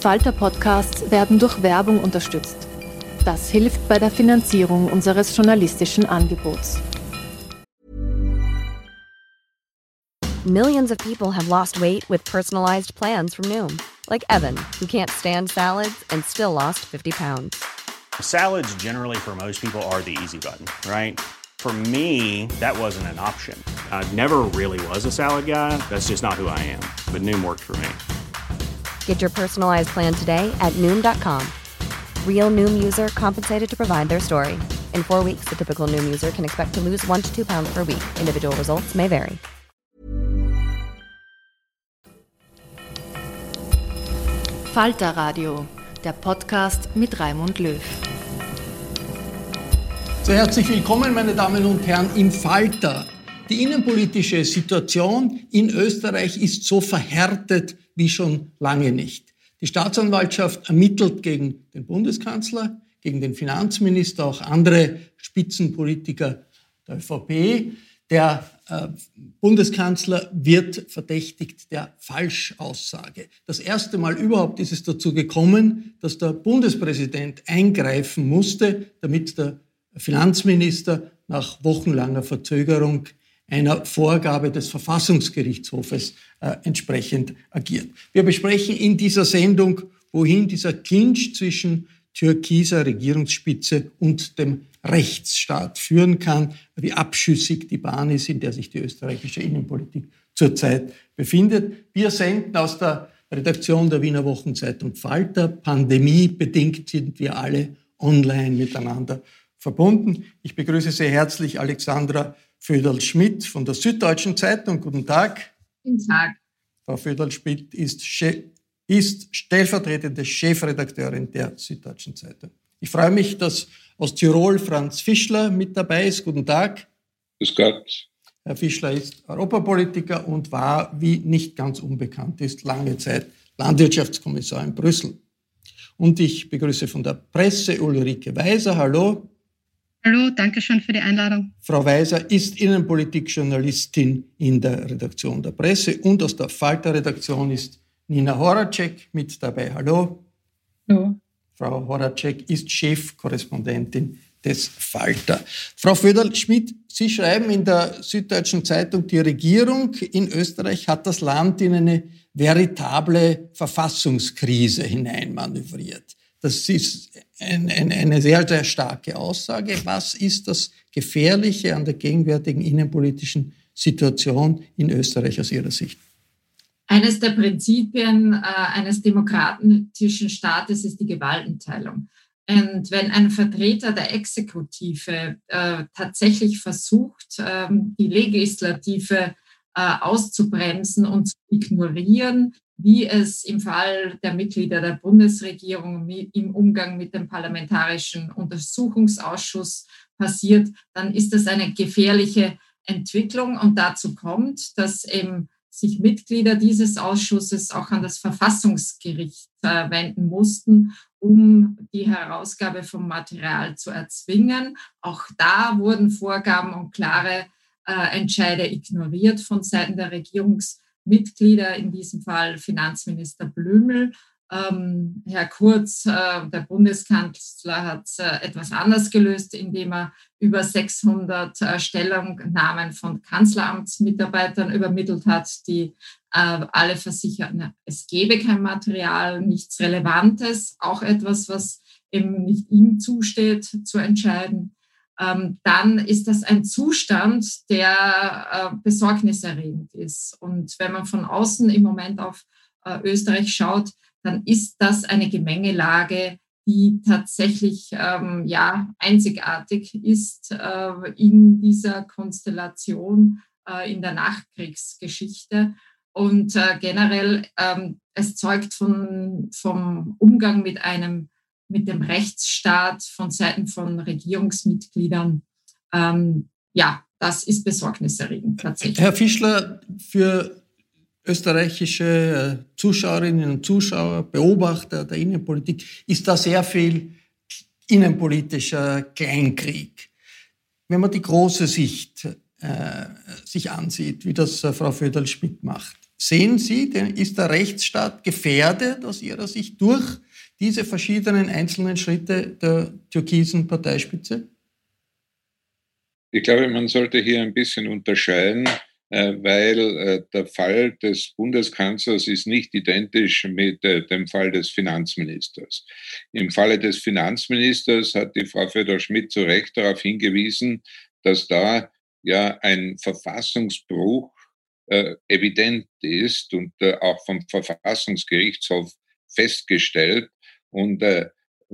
Falter-Podcasts werden durch Werbung unterstützt. Das hilft bei der Finanzierung unseres journalistischen Angebots. Millions of people have lost weight with personalized plans from Noom, like Evan, who can't stand salads and still lost 50 pounds. Salads generally for most people are the easy button, right? For me, that wasn't an option. I never really was a salad guy. That's just not who I am. But Noom worked for me. Get your personalized plan today at Noom.com. Real Noom user compensated to provide their story. In four weeks, the typical Noom user can expect to lose one to two pounds per week. Individual results may vary. Falter Radio, der Podcast mit Raimund Löw. Sehr herzlich willkommen, meine Damen und Herren, im Falter. Die innenpolitische Situation in Österreich ist so verhärtet wie schon lange nicht. Die Staatsanwaltschaft ermittelt gegen den Bundeskanzler, gegen den Finanzminister, auch andere Spitzenpolitiker der ÖVP. Der äh, Bundeskanzler wird verdächtigt der Falschaussage. Das erste Mal überhaupt ist es dazu gekommen, dass der Bundespräsident eingreifen musste, damit der Finanzminister nach wochenlanger Verzögerung einer Vorgabe des Verfassungsgerichtshofes äh, entsprechend agiert. Wir besprechen in dieser Sendung, wohin dieser Clinch zwischen türkiser Regierungsspitze und dem Rechtsstaat führen kann, wie abschüssig die Bahn ist, in der sich die österreichische Innenpolitik zurzeit befindet. Wir senden aus der Redaktion der Wiener Wochenzeitung Falter. Pandemiebedingt sind wir alle online miteinander verbunden. Ich begrüße sehr herzlich Alexandra Föderl-Schmidt von der Süddeutschen Zeitung. Guten Tag. Guten Tag. Frau Föderl-Schmidt ist, ist stellvertretende Chefredakteurin der Süddeutschen Zeitung. Ich freue mich, dass aus Tirol Franz Fischler mit dabei ist. Guten Tag. Grüß Gott. Herr Fischler ist Europapolitiker und war, wie nicht ganz unbekannt ist, lange Zeit Landwirtschaftskommissar in Brüssel. Und ich begrüße von der Presse Ulrike Weiser. Hallo. Hallo, danke schön für die Einladung. Frau Weiser ist Innenpolitikjournalistin in der Redaktion der Presse und aus der Falter-Redaktion ist Nina Horacek mit dabei. Hallo. Hallo. Frau Horacek ist Chefkorrespondentin des Falter. Frau Föderl-Schmidt, Sie schreiben in der Süddeutschen Zeitung, die Regierung in Österreich hat das Land in eine veritable Verfassungskrise hineinmanövriert. Das ist ein, ein, eine sehr, sehr starke Aussage. Was ist das Gefährliche an der gegenwärtigen innenpolitischen Situation in Österreich aus Ihrer Sicht? Eines der Prinzipien äh, eines demokratischen Staates ist die Gewaltenteilung. Und wenn ein Vertreter der Exekutive äh, tatsächlich versucht, äh, die Legislative äh, auszubremsen und zu ignorieren, wie es im Fall der Mitglieder der Bundesregierung im Umgang mit dem Parlamentarischen Untersuchungsausschuss passiert, dann ist das eine gefährliche Entwicklung. Und dazu kommt, dass eben sich Mitglieder dieses Ausschusses auch an das Verfassungsgericht wenden mussten, um die Herausgabe von Material zu erzwingen. Auch da wurden Vorgaben und klare äh, Entscheide ignoriert von Seiten der Regierungs Mitglieder, in diesem Fall Finanzminister Blümel. Ähm, Herr Kurz, äh, der Bundeskanzler, hat äh, etwas anders gelöst, indem er über 600 äh, Stellungnahmen von Kanzleramtsmitarbeitern übermittelt hat, die äh, alle versichern, es gebe kein Material, nichts Relevantes, auch etwas, was eben nicht ihm zusteht zu entscheiden. Ähm, dann ist das ein Zustand, der äh, besorgniserregend ist. Und wenn man von außen im Moment auf äh, Österreich schaut, dann ist das eine Gemengelage, die tatsächlich ähm, ja, einzigartig ist äh, in dieser Konstellation äh, in der Nachkriegsgeschichte. Und äh, generell, ähm, es zeugt von, vom Umgang mit einem, mit dem Rechtsstaat von Seiten von Regierungsmitgliedern. Ähm, ja, das ist besorgniserregend tatsächlich. Herr Fischler, für österreichische äh, Zuschauerinnen und Zuschauer, Beobachter der Innenpolitik, ist da sehr viel innenpolitischer Kleinkrieg. Wenn man die große Sicht äh, sich ansieht, wie das äh, Frau Föderl-Schmidt macht, sehen Sie, denn ist der Rechtsstaat gefährdet aus Ihrer Sicht durch diese verschiedenen einzelnen Schritte der türkisen Parteispitze? Ich glaube, man sollte hier ein bisschen unterscheiden äh, weil äh, der Fall des Bundeskanzlers ist nicht identisch mit äh, dem Fall des Finanzministers. Im Falle des Finanzministers hat die Frau Föder-Schmidt zu Recht darauf hingewiesen, dass da ja ein Verfassungsbruch evident ist und auch vom Verfassungsgerichtshof festgestellt. Und äh,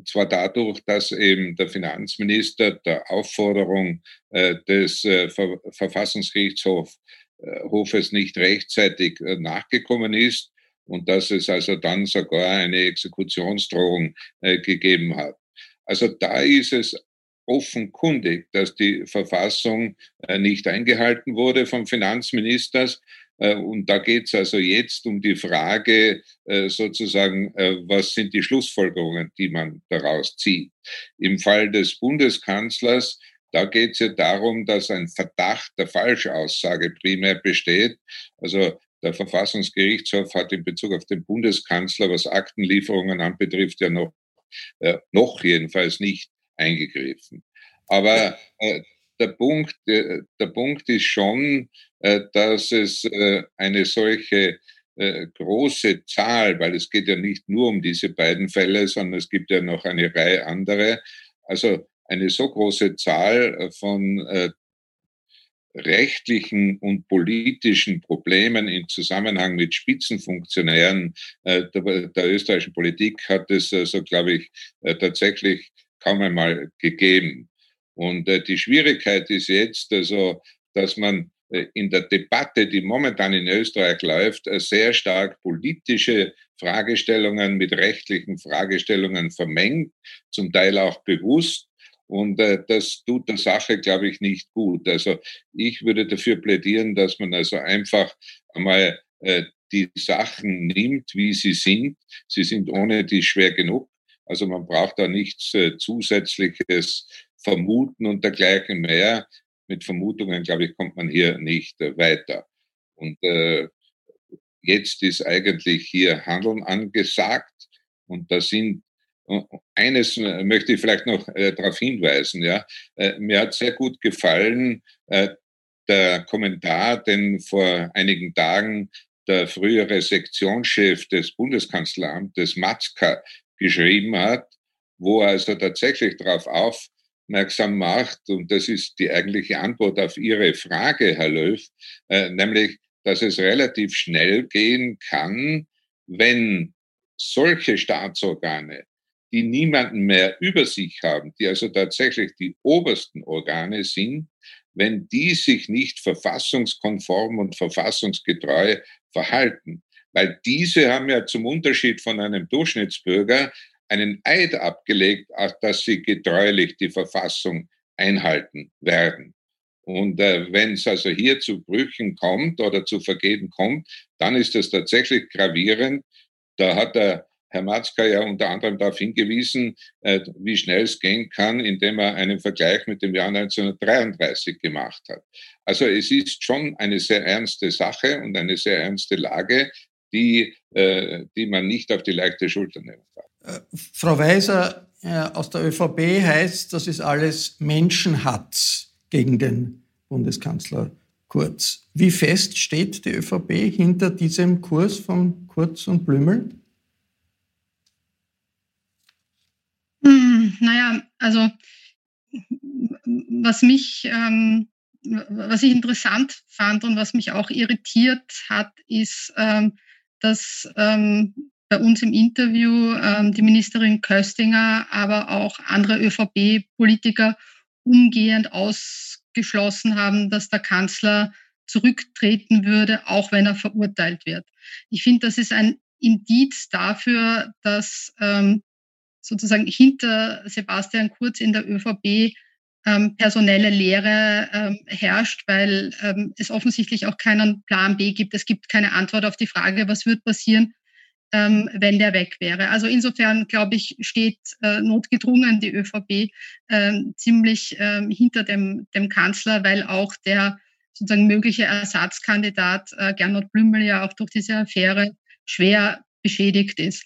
zwar dadurch, dass eben der Finanzminister der Aufforderung äh, des äh, Ver Verfassungsgerichtshofs äh, Hofes nicht rechtzeitig äh, nachgekommen ist und dass es also dann sogar eine Exekutionsdrohung äh, gegeben hat. Also da ist es offenkundig, dass die Verfassung nicht eingehalten wurde vom Finanzminister. Und da geht es also jetzt um die Frage sozusagen, was sind die Schlussfolgerungen, die man daraus zieht. Im Fall des Bundeskanzlers da geht es ja darum, dass ein Verdacht der Falschaussage primär besteht. Also der Verfassungsgerichtshof hat in Bezug auf den Bundeskanzler, was Aktenlieferungen anbetrifft, ja noch, äh, noch jedenfalls nicht eingegriffen. Aber äh, der, Punkt, äh, der Punkt ist schon, äh, dass es äh, eine solche große Zahl, weil es geht ja nicht nur um diese beiden Fälle, sondern es gibt ja noch eine Reihe andere. Also eine so große Zahl von rechtlichen und politischen Problemen im Zusammenhang mit Spitzenfunktionären der, der, österreichischen Politik hat es, so also, glaube ich, tatsächlich kaum einmal gegeben. Und äh, die Schwierigkeit ist jetzt, also, dass man äh, in der Debatte, die momentan in Österreich läuft, sehr stark politische Fragestellungen mit rechtlichen Fragestellungen vermengt, zum Teil auch bewusst. Und äh, das tut der Sache, glaube ich, nicht gut. Also ich würde dafür plädieren, dass man also einfach einmal äh, die Sachen nimmt, wie sie sind. Sie sind ohne die schwer genug. Also man braucht da nichts äh, zusätzliches vermuten und dergleichen mehr. Mit Vermutungen, glaube ich, kommt man hier nicht äh, weiter. Und äh, jetzt ist eigentlich hier Handeln angesagt. Und da sind eines möchte ich vielleicht noch äh, darauf hinweisen. Ja. Äh, mir hat sehr gut gefallen äh, der Kommentar, den vor einigen Tagen der frühere Sektionschef des Bundeskanzleramtes Matzka geschrieben hat, wo er also tatsächlich darauf aufmerksam macht, und das ist die eigentliche Antwort auf Ihre Frage, Herr Löw, äh, nämlich, dass es relativ schnell gehen kann, wenn solche Staatsorgane die niemanden mehr über sich haben, die also tatsächlich die obersten Organe sind, wenn die sich nicht verfassungskonform und verfassungsgetreu verhalten. Weil diese haben ja zum Unterschied von einem Durchschnittsbürger einen Eid abgelegt, dass sie getreulich die Verfassung einhalten werden. Und äh, wenn es also hier zu Brüchen kommt oder zu Vergehen kommt, dann ist das tatsächlich gravierend. Da hat der Herr Matzka ja unter anderem darauf hingewiesen, äh, wie schnell es gehen kann, indem er einen Vergleich mit dem Jahr 1933 gemacht hat. Also es ist schon eine sehr ernste Sache und eine sehr ernste Lage, die, äh, die man nicht auf die leichte Schulter nehmen darf. Äh, Frau Weiser äh, aus der ÖVP heißt, das ist alles Menschenhatz gegen den Bundeskanzler Kurz. Wie fest steht die ÖVP hinter diesem Kurs von Kurz und Blümel? Hm, naja, also was mich, ähm, was ich interessant fand und was mich auch irritiert hat, ist, ähm, dass ähm, bei uns im Interview ähm, die Ministerin Köstinger, aber auch andere ÖVP-Politiker umgehend ausgeschlossen haben, dass der Kanzler zurücktreten würde, auch wenn er verurteilt wird. Ich finde, das ist ein Indiz dafür, dass ähm, sozusagen hinter Sebastian Kurz in der ÖVP ähm, personelle Lehre ähm, herrscht, weil ähm, es offensichtlich auch keinen Plan B gibt. Es gibt keine Antwort auf die Frage, was wird passieren, ähm, wenn der weg wäre. Also insofern, glaube ich, steht äh, notgedrungen die ÖVP äh, ziemlich äh, hinter dem, dem Kanzler, weil auch der sozusagen mögliche Ersatzkandidat äh, Gernot Blümel ja auch durch diese Affäre schwer beschädigt ist.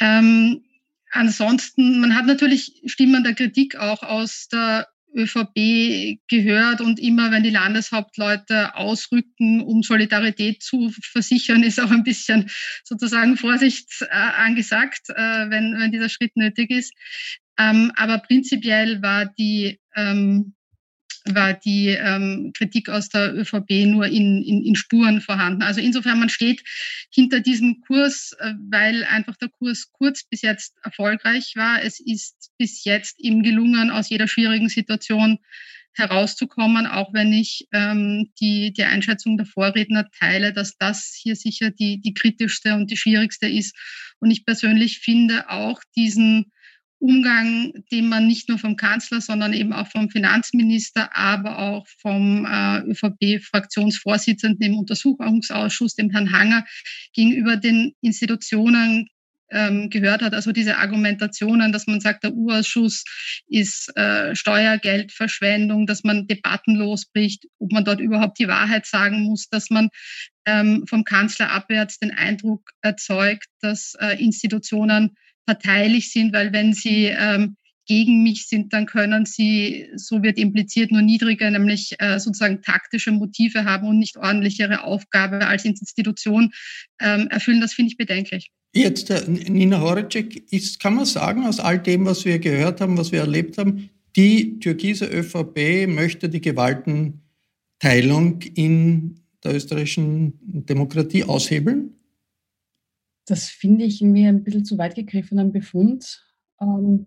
Ähm, ansonsten, man hat natürlich Stimmen der Kritik auch aus der ÖVP gehört und immer, wenn die Landeshauptleute ausrücken, um Solidarität zu versichern, ist auch ein bisschen sozusagen Vorsicht äh, angesagt, äh, wenn, wenn dieser Schritt nötig ist. Ähm, aber prinzipiell war die ähm, war die ähm, Kritik aus der ÖVP nur in, in, in Spuren vorhanden. Also insofern, man steht hinter diesem Kurs, äh, weil einfach der Kurs kurz bis jetzt erfolgreich war. Es ist bis jetzt ihm gelungen, aus jeder schwierigen Situation herauszukommen, auch wenn ich ähm, die, die Einschätzung der Vorredner teile, dass das hier sicher die, die kritischste und die schwierigste ist. Und ich persönlich finde auch diesen Umgang, den man nicht nur vom Kanzler, sondern eben auch vom Finanzminister, aber auch vom äh, ÖVP-Fraktionsvorsitzenden im Untersuchungsausschuss, dem Herrn Hanger, gegenüber den Institutionen ähm, gehört hat. Also diese Argumentationen, dass man sagt, der U-Ausschuss ist äh, Steuergeldverschwendung, dass man Debatten losbricht, ob man dort überhaupt die Wahrheit sagen muss, dass man ähm, vom Kanzler abwärts den Eindruck erzeugt, dass äh, Institutionen parteilich sind, weil wenn sie ähm, gegen mich sind, dann können sie, so wird impliziert, nur niedrige, nämlich äh, sozusagen taktische Motive haben und nicht ordentlich Aufgabe als Institution ähm, erfüllen. Das finde ich bedenklich. Jetzt, äh, Nina Horacek, ist, kann man sagen, aus all dem, was wir gehört haben, was wir erlebt haben, die türkise ÖVP möchte die Gewaltenteilung in der österreichischen Demokratie aushebeln? Das finde ich mir ein bisschen zu weit gegriffenen Befund. Ähm,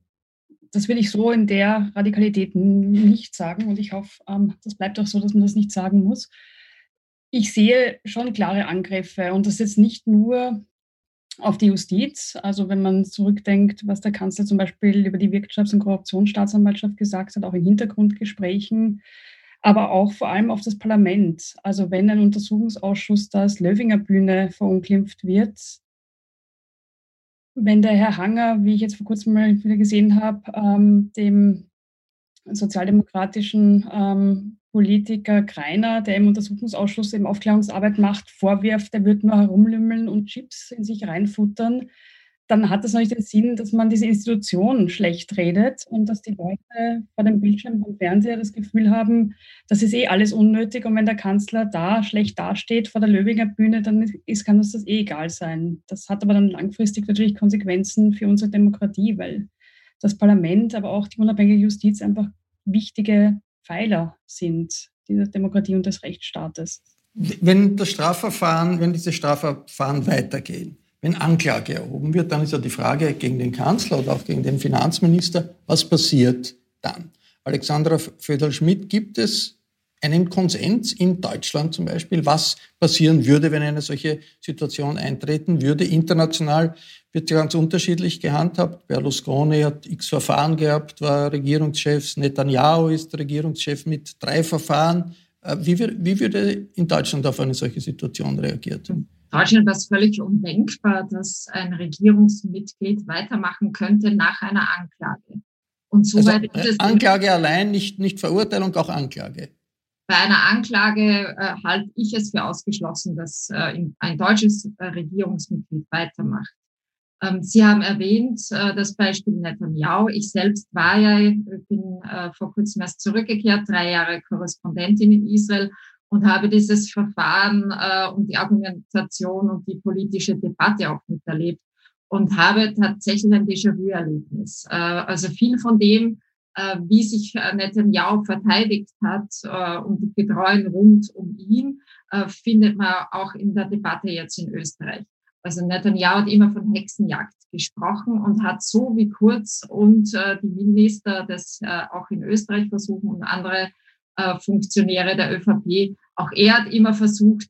das will ich so in der Radikalität nicht sagen und ich hoffe, ähm, das bleibt auch so, dass man das nicht sagen muss. Ich sehe schon klare Angriffe und das jetzt nicht nur auf die Justiz. Also wenn man zurückdenkt, was der Kanzler zum Beispiel über die Wirtschafts- und Korruptionsstaatsanwaltschaft gesagt hat, auch in Hintergrundgesprächen, aber auch vor allem auf das Parlament. Also wenn ein Untersuchungsausschuss das Löwinger Bühne verunglimpft wird, wenn der Herr Hanger, wie ich jetzt vor kurzem mal wieder gesehen habe, ähm, dem sozialdemokratischen ähm, Politiker Kreiner, der im Untersuchungsausschuss eben Aufklärungsarbeit macht, vorwirft, er wird nur herumlümmeln und Chips in sich reinfuttern, dann hat das nicht den Sinn, dass man diese Institution schlecht redet und dass die Leute vor dem Bildschirm vom Fernseher das Gefühl haben, das ist eh alles unnötig und wenn der Kanzler da schlecht dasteht vor der Löwinger Bühne, dann ist, kann uns das eh egal sein. Das hat aber dann langfristig natürlich Konsequenzen für unsere Demokratie, weil das Parlament, aber auch die unabhängige Justiz einfach wichtige Pfeiler sind dieser Demokratie und des Rechtsstaates. Wenn das Strafverfahren, wenn diese Strafverfahren weitergehen, wenn Anklage erhoben wird, dann ist ja die Frage gegen den Kanzler oder auch gegen den Finanzminister, was passiert dann? Alexandra Föderl-Schmidt, gibt es einen Konsens in Deutschland zum Beispiel, was passieren würde, wenn eine solche Situation eintreten würde. International wird ganz unterschiedlich gehandhabt. Berlusconi hat x Verfahren gehabt, war Regierungschef. Netanyahu ist Regierungschef mit drei Verfahren. Äh, wie, wie würde in Deutschland auf eine solche Situation reagiert? Deutschland war es völlig undenkbar, dass ein Regierungsmitglied weitermachen könnte nach einer Anklage. Und soweit also, Anklage allein, nicht, nicht Verurteilung, auch Anklage. Bei einer Anklage äh, halte ich es für ausgeschlossen, dass äh, ein deutsches äh, Regierungsmitglied weitermacht. Ähm, Sie haben erwähnt äh, das Beispiel Netanyahu. Ich selbst war ja, bin äh, vor kurzem erst zurückgekehrt, drei Jahre Korrespondentin in Israel und habe dieses Verfahren äh, und die Argumentation und die politische Debatte auch miterlebt und habe tatsächlich ein Déjà-vu-Erlebnis. also viel von dem, wie sich Netanyahu verteidigt hat und die Getreuen rund um ihn, findet man auch in der Debatte jetzt in Österreich. Also Netanyahu hat immer von Hexenjagd gesprochen und hat so wie Kurz und äh, die Minister das äh, auch in Österreich versuchen und andere äh, Funktionäre der ÖVP, auch er hat immer versucht,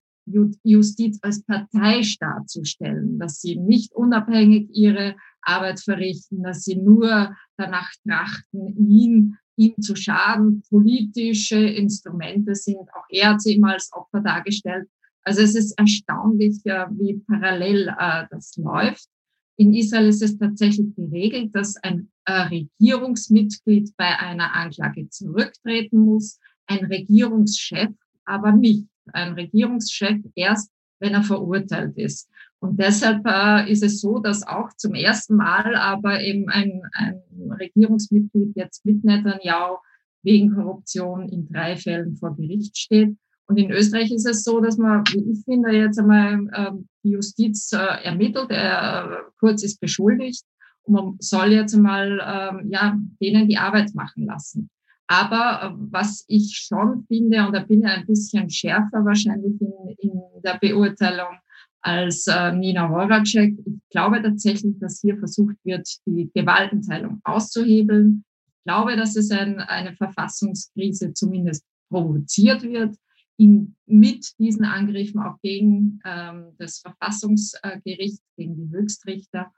Justiz als Parteistaat zu stellen, dass sie nicht unabhängig ihre Arbeit verrichten, dass sie nur danach trachten, ihn, ihm zu schaden. Politische Instrumente sind, auch er hat sie immer als Opfer dargestellt. Also es ist erstaunlich, wie parallel äh, das läuft. In Israel ist es tatsächlich geregelt, dass ein äh, Regierungsmitglied bei einer Anklage zurücktreten muss, ein Regierungschef aber nicht. Ein Regierungschef erst, wenn er verurteilt ist. Und deshalb äh, ist es so, dass auch zum ersten Mal aber eben ein, ein Regierungsmitglied jetzt mit Netanyahu wegen Korruption in drei Fällen vor Gericht steht. Und in Österreich ist es so, dass man, wie ich finde, jetzt einmal ähm, die Justiz äh, ermittelt, er, äh, Kurz ist beschuldigt und man soll jetzt einmal ähm, ja, denen die Arbeit machen lassen. Aber äh, was ich schon finde, und da bin ich ein bisschen schärfer wahrscheinlich in, in der Beurteilung als äh, Nina Horacek, ich glaube tatsächlich, dass hier versucht wird, die Gewaltenteilung auszuhebeln. Ich glaube, dass es ein, eine Verfassungskrise zumindest provoziert wird in, mit diesen Angriffen auch gegen ähm, das Verfassungsgericht, gegen die Höchstrichter.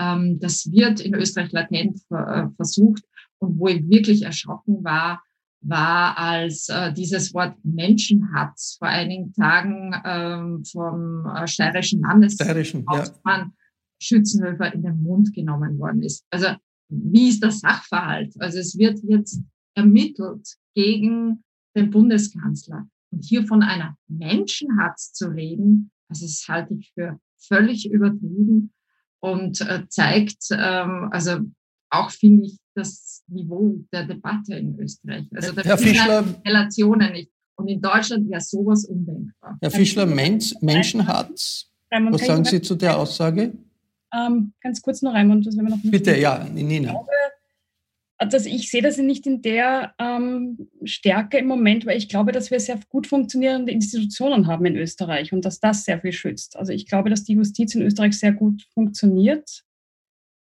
Ähm, das wird in Österreich latent äh, versucht. Und wo ich wirklich erschrocken war, war, als äh, dieses Wort Menschenhatz vor einigen Tagen ähm, vom äh, steirischen Landeshauptmann ja. Schützenhöfer in den Mund genommen worden ist. Also wie ist der Sachverhalt? Also es wird jetzt ermittelt gegen den Bundeskanzler. Und hier von einer Menschenhatz zu reden, also das halte ich für völlig übertrieben und äh, zeigt, ähm, also auch finde ich das Niveau der Debatte in Österreich. Also da Herr Fischler, Relationen nicht. Und in Deutschland wäre sowas undenkbar. Herr Fischler, Mensch, Menschenhatz, was sagen Sie zu der Aussage? Ähm, ganz kurz noch einmal. Das wir noch Bitte, ja, Nina. Ich glaube, also ich sehe das nicht in der ähm, Stärke im Moment, weil ich glaube, dass wir sehr gut funktionierende Institutionen haben in Österreich und dass das sehr viel schützt. Also ich glaube, dass die Justiz in Österreich sehr gut funktioniert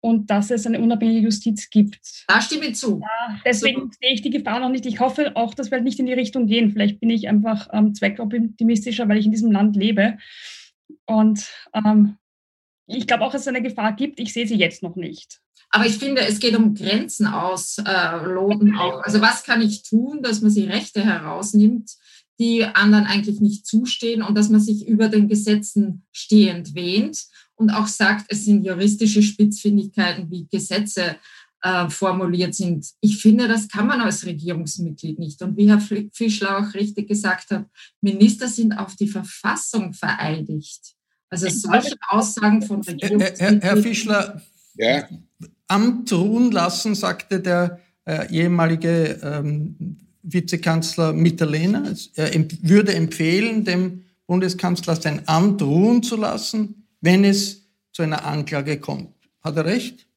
und dass es eine unabhängige Justiz gibt. Da stimme ich zu. Ja, deswegen so. sehe ich die Gefahr noch nicht. Ich hoffe auch, dass wir nicht in die Richtung gehen. Vielleicht bin ich einfach ähm, zweckoptimistischer, weil ich in diesem Land lebe. Und ähm, ich glaube auch, dass es eine Gefahr gibt. Ich sehe sie jetzt noch nicht. Aber ich finde, es geht um Grenzen ausloten äh, auch. Also was kann ich tun, dass man sich Rechte herausnimmt, die anderen eigentlich nicht zustehen und dass man sich über den Gesetzen stehend wähnt und auch sagt, es sind juristische Spitzfindigkeiten, wie Gesetze äh, formuliert sind. Ich finde, das kann man als Regierungsmitglied nicht. Und wie Herr Fischler auch richtig gesagt hat, Minister sind auf die Verfassung vereidigt. Also solche Aussagen von Regierungsmitgliedern. Herr, Herr Fischler, ja. Amt ruhen lassen, sagte der äh, ehemalige ähm, Vizekanzler Mitterlehner. Er würde empfehlen, dem Bundeskanzler sein Amt ruhen zu lassen, wenn es zu einer Anklage kommt. Hat er recht?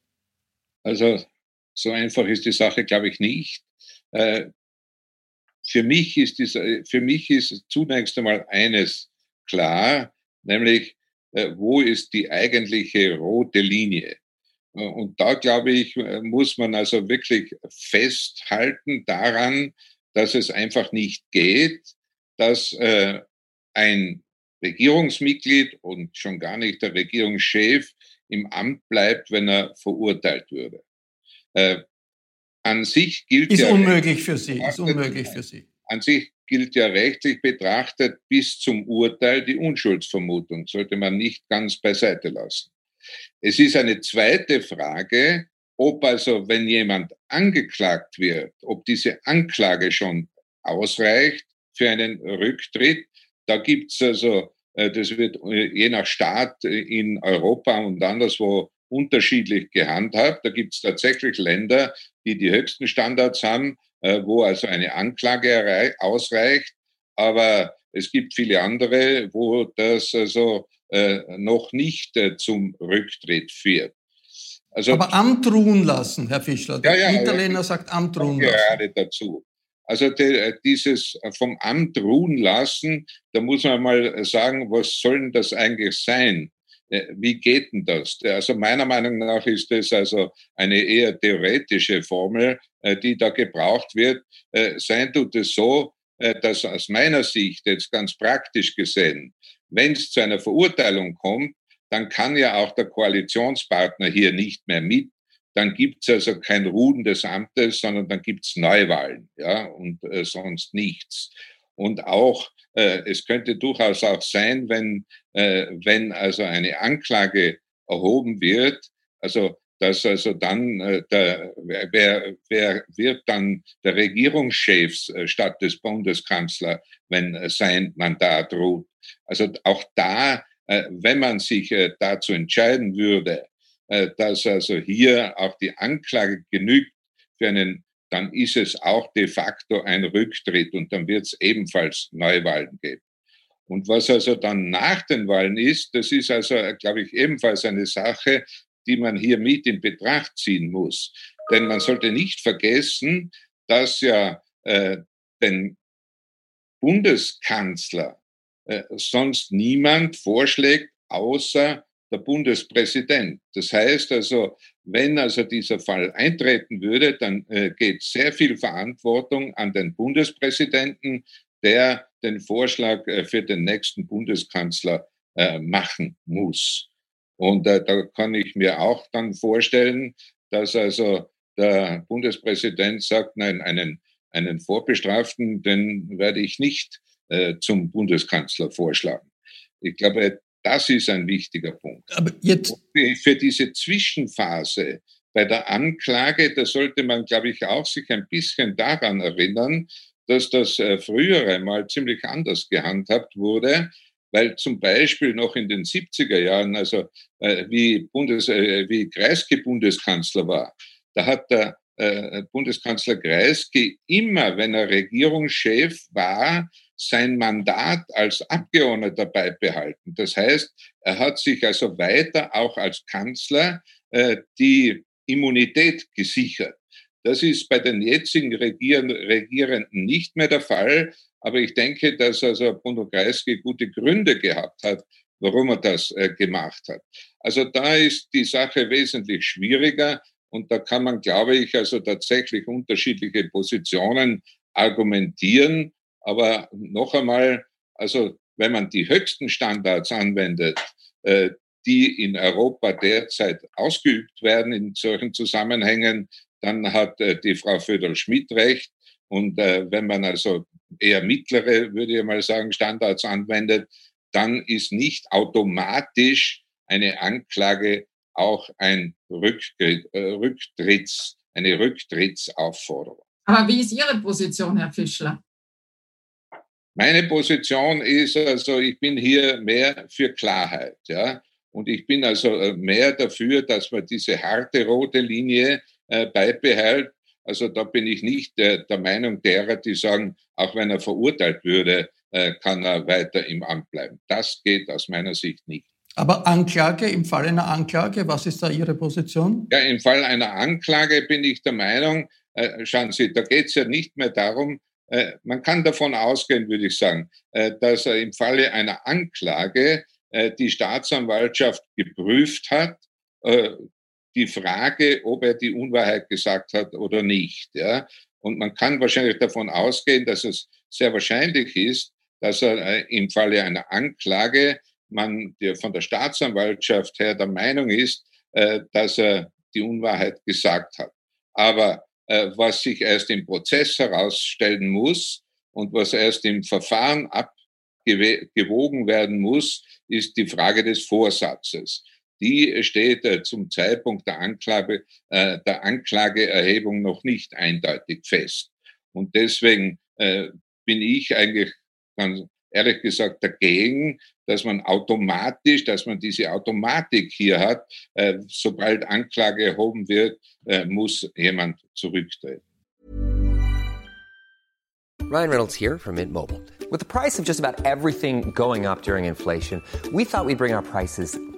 Also so einfach ist die Sache, glaube ich, nicht. Äh, für, mich ist die, für mich ist zunächst einmal eines klar, nämlich äh, wo ist die eigentliche rote Linie? Äh, und da, glaube ich, äh, muss man also wirklich festhalten daran, dass es einfach nicht geht, dass äh, ein Regierungsmitglied und schon gar nicht der Regierungschef im Amt bleibt, wenn er verurteilt würde. Äh, an sich gilt ist ja unmöglich für Sie. Ist unmöglich für Sie. An sich gilt ja rechtlich betrachtet bis zum Urteil die Unschuldsvermutung. Sollte man nicht ganz beiseite lassen. Es ist eine zweite Frage, ob also, wenn jemand angeklagt wird, ob diese Anklage schon ausreicht, für einen Rücktritt. Da gibt's also, äh, das wird äh, je nach Staat in Europa und anderswo unterschiedlich gehandhabt. Da gibt's tatsächlich Länder, die die höchsten Standards haben, äh, wo also eine Anklage ausreicht. Aber es gibt viele andere, wo das also noch nicht zum Rücktritt führt. Also, Aber Amt ruhen lassen, Herr Fischler. Der ja, ja, Italiener sagt Amt ruhen lassen. Gerade dazu. Also die, dieses vom Amt ruhen lassen, da muss man mal sagen, was soll denn das eigentlich sein? Äh, wie geht denn das? Also meiner Meinung nach ist das also eine eher theoretische Formel, äh, die da gebraucht wird. Äh, sein tut es so, dass aus meiner Sicht jetzt ganz praktisch gesehen, wenn es zu einer Verurteilung kommt, dann kann ja auch der Koalitionspartner hier nicht mehr mit. Dann gibt's also kein Ruhen des Amtes, sondern dann gibt's Neuwahlen, ja, und äh, sonst nichts. Und auch, äh, es könnte durchaus auch sein, wenn, äh, wenn also eine Anklage erhoben wird, also dass also dann äh, der, wer, wer wird dann der Regierungschef äh, statt des Bundeskanzler, wenn äh, sein Mandat ruht. Also auch da äh, wenn man sich äh, dazu entscheiden würde, dass also hier auch die Anklage genügt für einen, dann ist es auch de facto ein Rücktritt und dann wird es ebenfalls Neuwahlen geben. Und was also dann nach den Wahlen ist, das ist also, glaube ich, ebenfalls eine Sache, die man hier mit in Betracht ziehen muss. Denn man sollte nicht vergessen, dass ja äh, den Bundeskanzler äh, sonst niemand vorschlägt, außer der Bundespräsident. Das heißt also, wenn also dieser Fall eintreten würde, dann äh, geht sehr viel Verantwortung an den Bundespräsidenten, der den Vorschlag äh, für den nächsten Bundeskanzler äh, machen muss. Und da kann ich mir auch dann vorstellen, dass also der Bundespräsident sagt, nein, einen, einen Vorbestraften, den werde ich nicht zum Bundeskanzler vorschlagen. Ich glaube, das ist ein wichtiger Punkt. Aber jetzt für diese Zwischenphase bei der Anklage, da sollte man, glaube ich, auch sich ein bisschen daran erinnern, dass das äh, früher einmal ziemlich anders gehandhabt wurde, weil zum Beispiel noch in den 70er Jahren, also äh, wie, Bundes, äh, wie Kreisky Bundeskanzler war, da hat der äh, Bundeskanzler Kreisky immer, wenn er Regierungschef war, sein Mandat als Abgeordneter beibehalten. Das heißt, er hat sich also weiter auch als Kanzler äh, die Immunität gesichert. Das ist bei den jetzigen Regierenden nicht mehr der Fall. Aber ich denke, dass also Bruno Kreisky gute Gründe gehabt hat, warum er das äh, gemacht hat. Also da ist die Sache wesentlich schwieriger und da kann man, glaube ich, also tatsächlich unterschiedliche Positionen argumentieren. Aber noch einmal, also wenn man die höchsten Standards anwendet, äh, die in Europa derzeit ausgeübt werden in solchen Zusammenhängen, dann hat äh, die Frau Föderl-Schmidt recht. Und äh, wenn man also eher mittlere, würde ich mal sagen, Standards anwendet, dann ist nicht automatisch eine Anklage auch ein Rücktritts, eine Rücktrittsaufforderung. Aber wie ist Ihre Position, Herr Fischler? Meine Position ist also, ich bin hier mehr für Klarheit, ja. Und ich bin also äh, mehr dafür, dass man diese harte rote Linie äh, beibehält. Also da bin ich nicht der, der Meinung derer, die sagen, auch wenn er verurteilt würde, äh, kann er weiter im Amt bleiben. Das geht aus meiner Sicht nicht. Aber Anklage, im Fall einer Anklage, was ist da Ihre Position? Ja, im Fall einer Anklage bin ich der Meinung, äh, schauen Sie, da geht es ja nicht mehr darum, äh, man kann davon ausgehen, würde ich sagen, äh, dass er im Falle einer Anklage äh, die Staatsanwaltschaft geprüft hat, die Frage, ob er die Unwahrheit gesagt hat oder nicht. Ja? Und man kann wahrscheinlich davon ausgehen, dass es sehr wahrscheinlich ist, dass er im Falle einer Anklage man der von der Staatsanwaltschaft her der Meinung ist, dass er die Unwahrheit gesagt hat. Aber äh, was sich erst im Prozess herausstellen muss und was erst im Verfahren abgewogen werden muss, ist die Frage des Vorsatzes. Die steht äh, zum Zeitpunkt der, Anklage, äh, der Anklageerhebung noch nicht eindeutig fest. Und deswegen bin ich eigentlich ganz ehrlich gesagt dagegen, dass man automatisch, dass man diese Automatik hier hat, äh, sobald Anklage erhoben wird, äh, muss jemand zurücktreten. Ryan Reynolds here from Mint Mobile. With the price of just about everything going up during inflation, we thought we'd bring our prices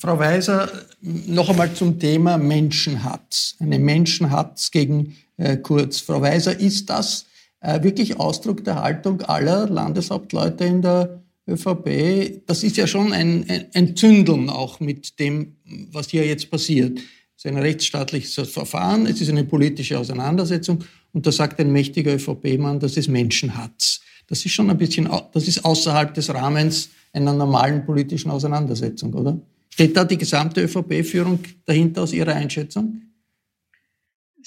Frau Weiser, noch einmal zum Thema Menschenhatz. Eine Menschenhatz gegen äh, Kurz. Frau Weiser, ist das äh, wirklich Ausdruck der Haltung aller Landeshauptleute in der ÖVP? Das ist ja schon ein, ein, ein Zündeln auch mit dem, was hier jetzt passiert. Es ist ein rechtsstaatliches Verfahren, es ist eine politische Auseinandersetzung und da sagt ein mächtiger ÖVP-Mann, das ist Menschenhatz. Das ist schon ein bisschen, das ist außerhalb des Rahmens einer normalen politischen Auseinandersetzung, oder? Steht da die gesamte ÖVP-Führung dahinter aus Ihrer Einschätzung?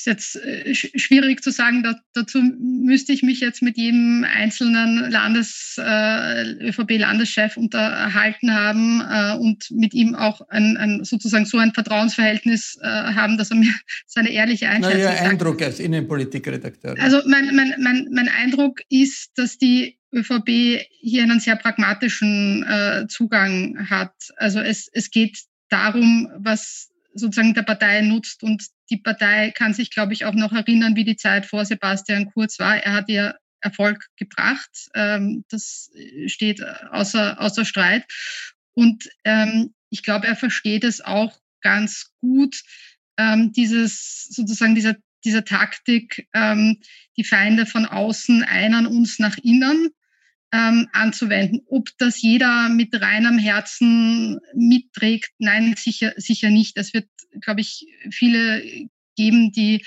Ist jetzt äh, schwierig zu sagen. Da, dazu müsste ich mich jetzt mit jedem einzelnen Landes, äh, ÖVP-Landeschef unterhalten haben äh, und mit ihm auch ein, ein, sozusagen so ein Vertrauensverhältnis äh, haben, dass er mir seine ehrliche Einschätzung Na, Ihr Eindruck als Innenpolitikredakteur. Also mein, mein, mein, mein Eindruck ist, dass die ÖVP hier einen sehr pragmatischen äh, Zugang hat. Also es, es geht darum, was sozusagen der Partei nutzt. Und die Partei kann sich, glaube ich, auch noch erinnern, wie die Zeit vor Sebastian Kurz war. Er hat ihr Erfolg gebracht. Ähm, das steht außer, außer Streit. Und ähm, ich glaube, er versteht es auch ganz gut, ähm, dieses sozusagen dieser, dieser Taktik, ähm, die Feinde von außen einern uns nach innen ähm, anzuwenden. Ob das jeder mit reinem Herzen mitträgt, nein, sicher, sicher nicht. Es wird, glaube ich, viele geben, die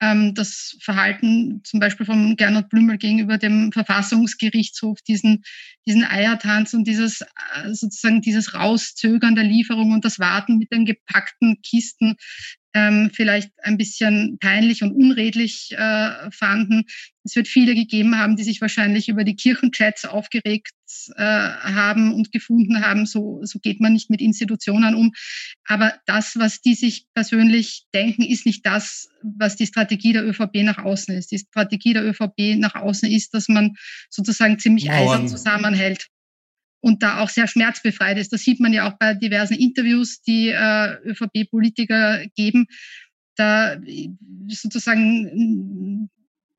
ähm, das Verhalten zum Beispiel von Gernot Blümel gegenüber dem Verfassungsgerichtshof, diesen, diesen Eiertanz und dieses äh, sozusagen dieses Rauszögern der Lieferung und das Warten mit den gepackten Kisten ähm, vielleicht ein bisschen peinlich und unredlich äh, fanden. Es wird viele gegeben haben, die sich wahrscheinlich über die Kirchenchats aufgeregt äh, haben und gefunden haben, so, so geht man nicht mit Institutionen um. Aber das, was die sich persönlich denken, ist nicht das, was die Strategie der ÖVP nach außen ist. Die Strategie der ÖVP nach außen ist, dass man sozusagen ziemlich Mauern. eisern zusammenhält und da auch sehr schmerzbefreit ist. Das sieht man ja auch bei diversen Interviews, die äh, ÖVP-Politiker geben. Da sozusagen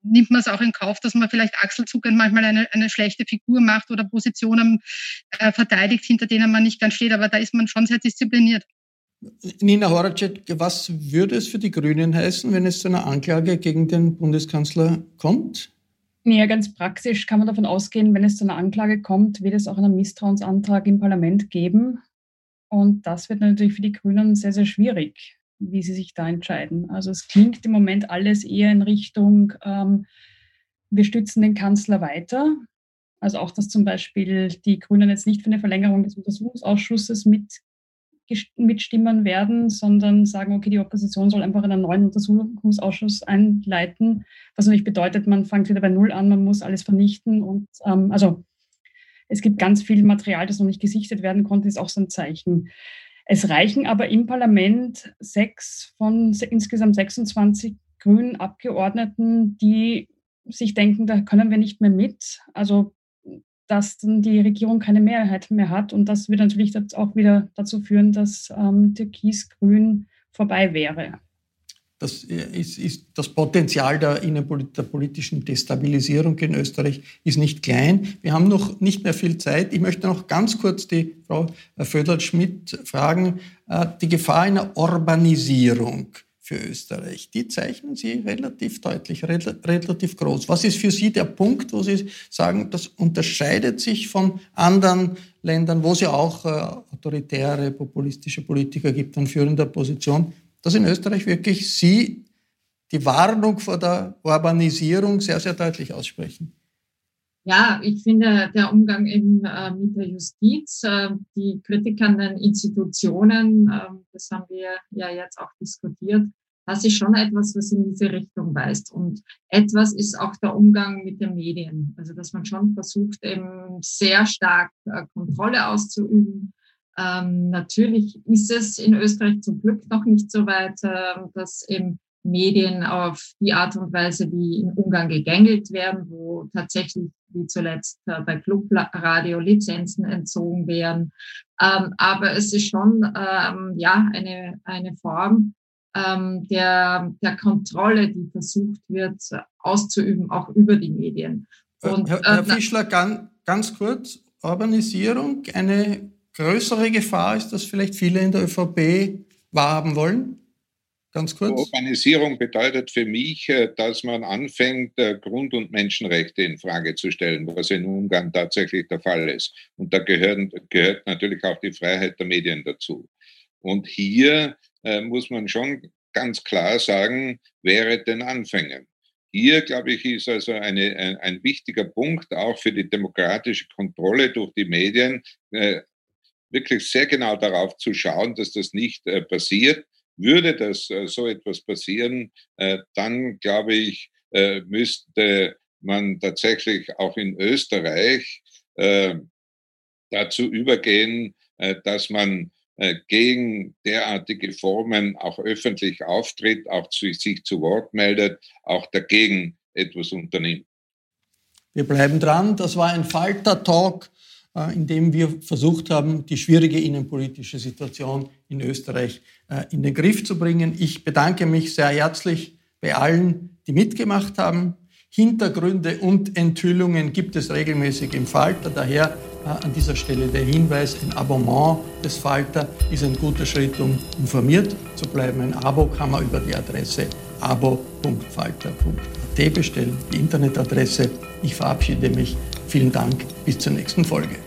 nimmt man es auch in Kauf, dass man vielleicht achselzuckend manchmal eine, eine schlechte Figur macht oder Positionen äh, verteidigt, hinter denen man nicht ganz steht. Aber da ist man schon sehr diszipliniert. Nina Horacek, was würde es für die Grünen heißen, wenn es zu einer Anklage gegen den Bundeskanzler kommt? Ja, ganz praktisch kann man davon ausgehen, wenn es zu einer Anklage kommt, wird es auch einen Misstrauensantrag im Parlament geben. Und das wird natürlich für die Grünen sehr, sehr schwierig, wie sie sich da entscheiden. Also es klingt im Moment alles eher in Richtung, ähm, wir stützen den Kanzler weiter. Also auch, dass zum Beispiel die Grünen jetzt nicht für eine Verlängerung des Untersuchungsausschusses mit mitstimmen werden, sondern sagen, okay, die Opposition soll einfach einen neuen Untersuchungsausschuss einleiten, was natürlich bedeutet, man fängt wieder bei Null an, man muss alles vernichten und ähm, also es gibt ganz viel Material, das noch nicht gesichtet werden konnte, ist auch so ein Zeichen. Es reichen aber im Parlament sechs von insgesamt 26 grünen Abgeordneten, die sich denken, da können wir nicht mehr mit. Also dass dann die Regierung keine Mehrheit mehr hat. Und das wird natürlich auch wieder dazu führen, dass ähm, Türkis-Grün vorbei wäre. Das ist, ist, das Potenzial der, der politischen Destabilisierung in Österreich ist nicht klein. Wir haben noch nicht mehr viel Zeit. Ich möchte noch ganz kurz die Frau Föderl-Schmidt fragen. Äh, die Gefahr einer Urbanisierung für Österreich. Die zeichnen Sie relativ deutlich, relativ groß. Was ist für Sie der Punkt, wo Sie sagen, das unterscheidet sich von anderen Ländern, wo es ja auch äh, autoritäre, populistische Politiker gibt an führender Position, dass in Österreich wirklich Sie die Warnung vor der Urbanisierung sehr, sehr deutlich aussprechen? Ja, ich finde, der Umgang in, äh, mit der Justiz, äh, die Kritik an den Institutionen, äh, das haben wir ja jetzt auch diskutiert, das ist schon etwas, was in diese Richtung weist. Und etwas ist auch der Umgang mit den Medien. Also, dass man schon versucht, eben sehr stark äh, Kontrolle auszuüben. Ähm, natürlich ist es in Österreich zum Glück noch nicht so weit, äh, dass eben Medien auf die Art und Weise, wie in Ungarn gegängelt werden, wo tatsächlich wie zuletzt äh, bei Clubradio Lizenzen entzogen werden. Ähm, aber es ist schon ähm, ja eine, eine Form ähm, der, der Kontrolle, die versucht wird auszuüben, auch über die Medien. Äh, Und, Herr, Herr äh, Fischler, ganz, ganz kurz, Urbanisierung, eine größere Gefahr ist, dass vielleicht viele in der ÖVP wahrhaben wollen? Ganz kurz. Urbanisierung bedeutet für mich, äh, dass man anfängt, äh, Grund- und Menschenrechte in Frage zu stellen, was in Ungarn tatsächlich der Fall ist. Und da gehören, gehört natürlich auch die Freiheit der Medien dazu. Und hier äh, muss man schon ganz klar sagen, wäre den Anfängen. Hier, glaube ich, ist also eine, ein, ein, wichtiger Punkt auch für die demokratische Kontrolle durch die Medien, äh, wirklich sehr genau darauf zu schauen, dass das nicht äh, passiert würde das äh, so etwas passieren, äh, dann glaube ich, äh, müsste man tatsächlich auch in Österreich dazu übergehen, dass man gegen derartige Formen auch öffentlich auftritt, auch zu, sich zu Wort meldet, auch dagegen etwas unternimmt. Wir bleiben dran. Das war ein Falter-Talk äh, indem wir versucht haben, die schwierige innenpolitische Situation in Österreich äh, in den Griff zu bringen. Ich bedanke mich sehr herzlich bei allen, die mitgemacht haben. Hintergründe und Enthüllungen gibt es regelmäßig im Falter. Daher äh, an dieser Stelle der Hinweis, ein Abonnement des Falter ist ein guter Schritt, um informiert zu bleiben. Ein Abo kann man über die Adresse abo.falter.at bestellen, die Internetadresse. Ich verabschiede mich. Vielen Dank, bis zur nächsten Folge.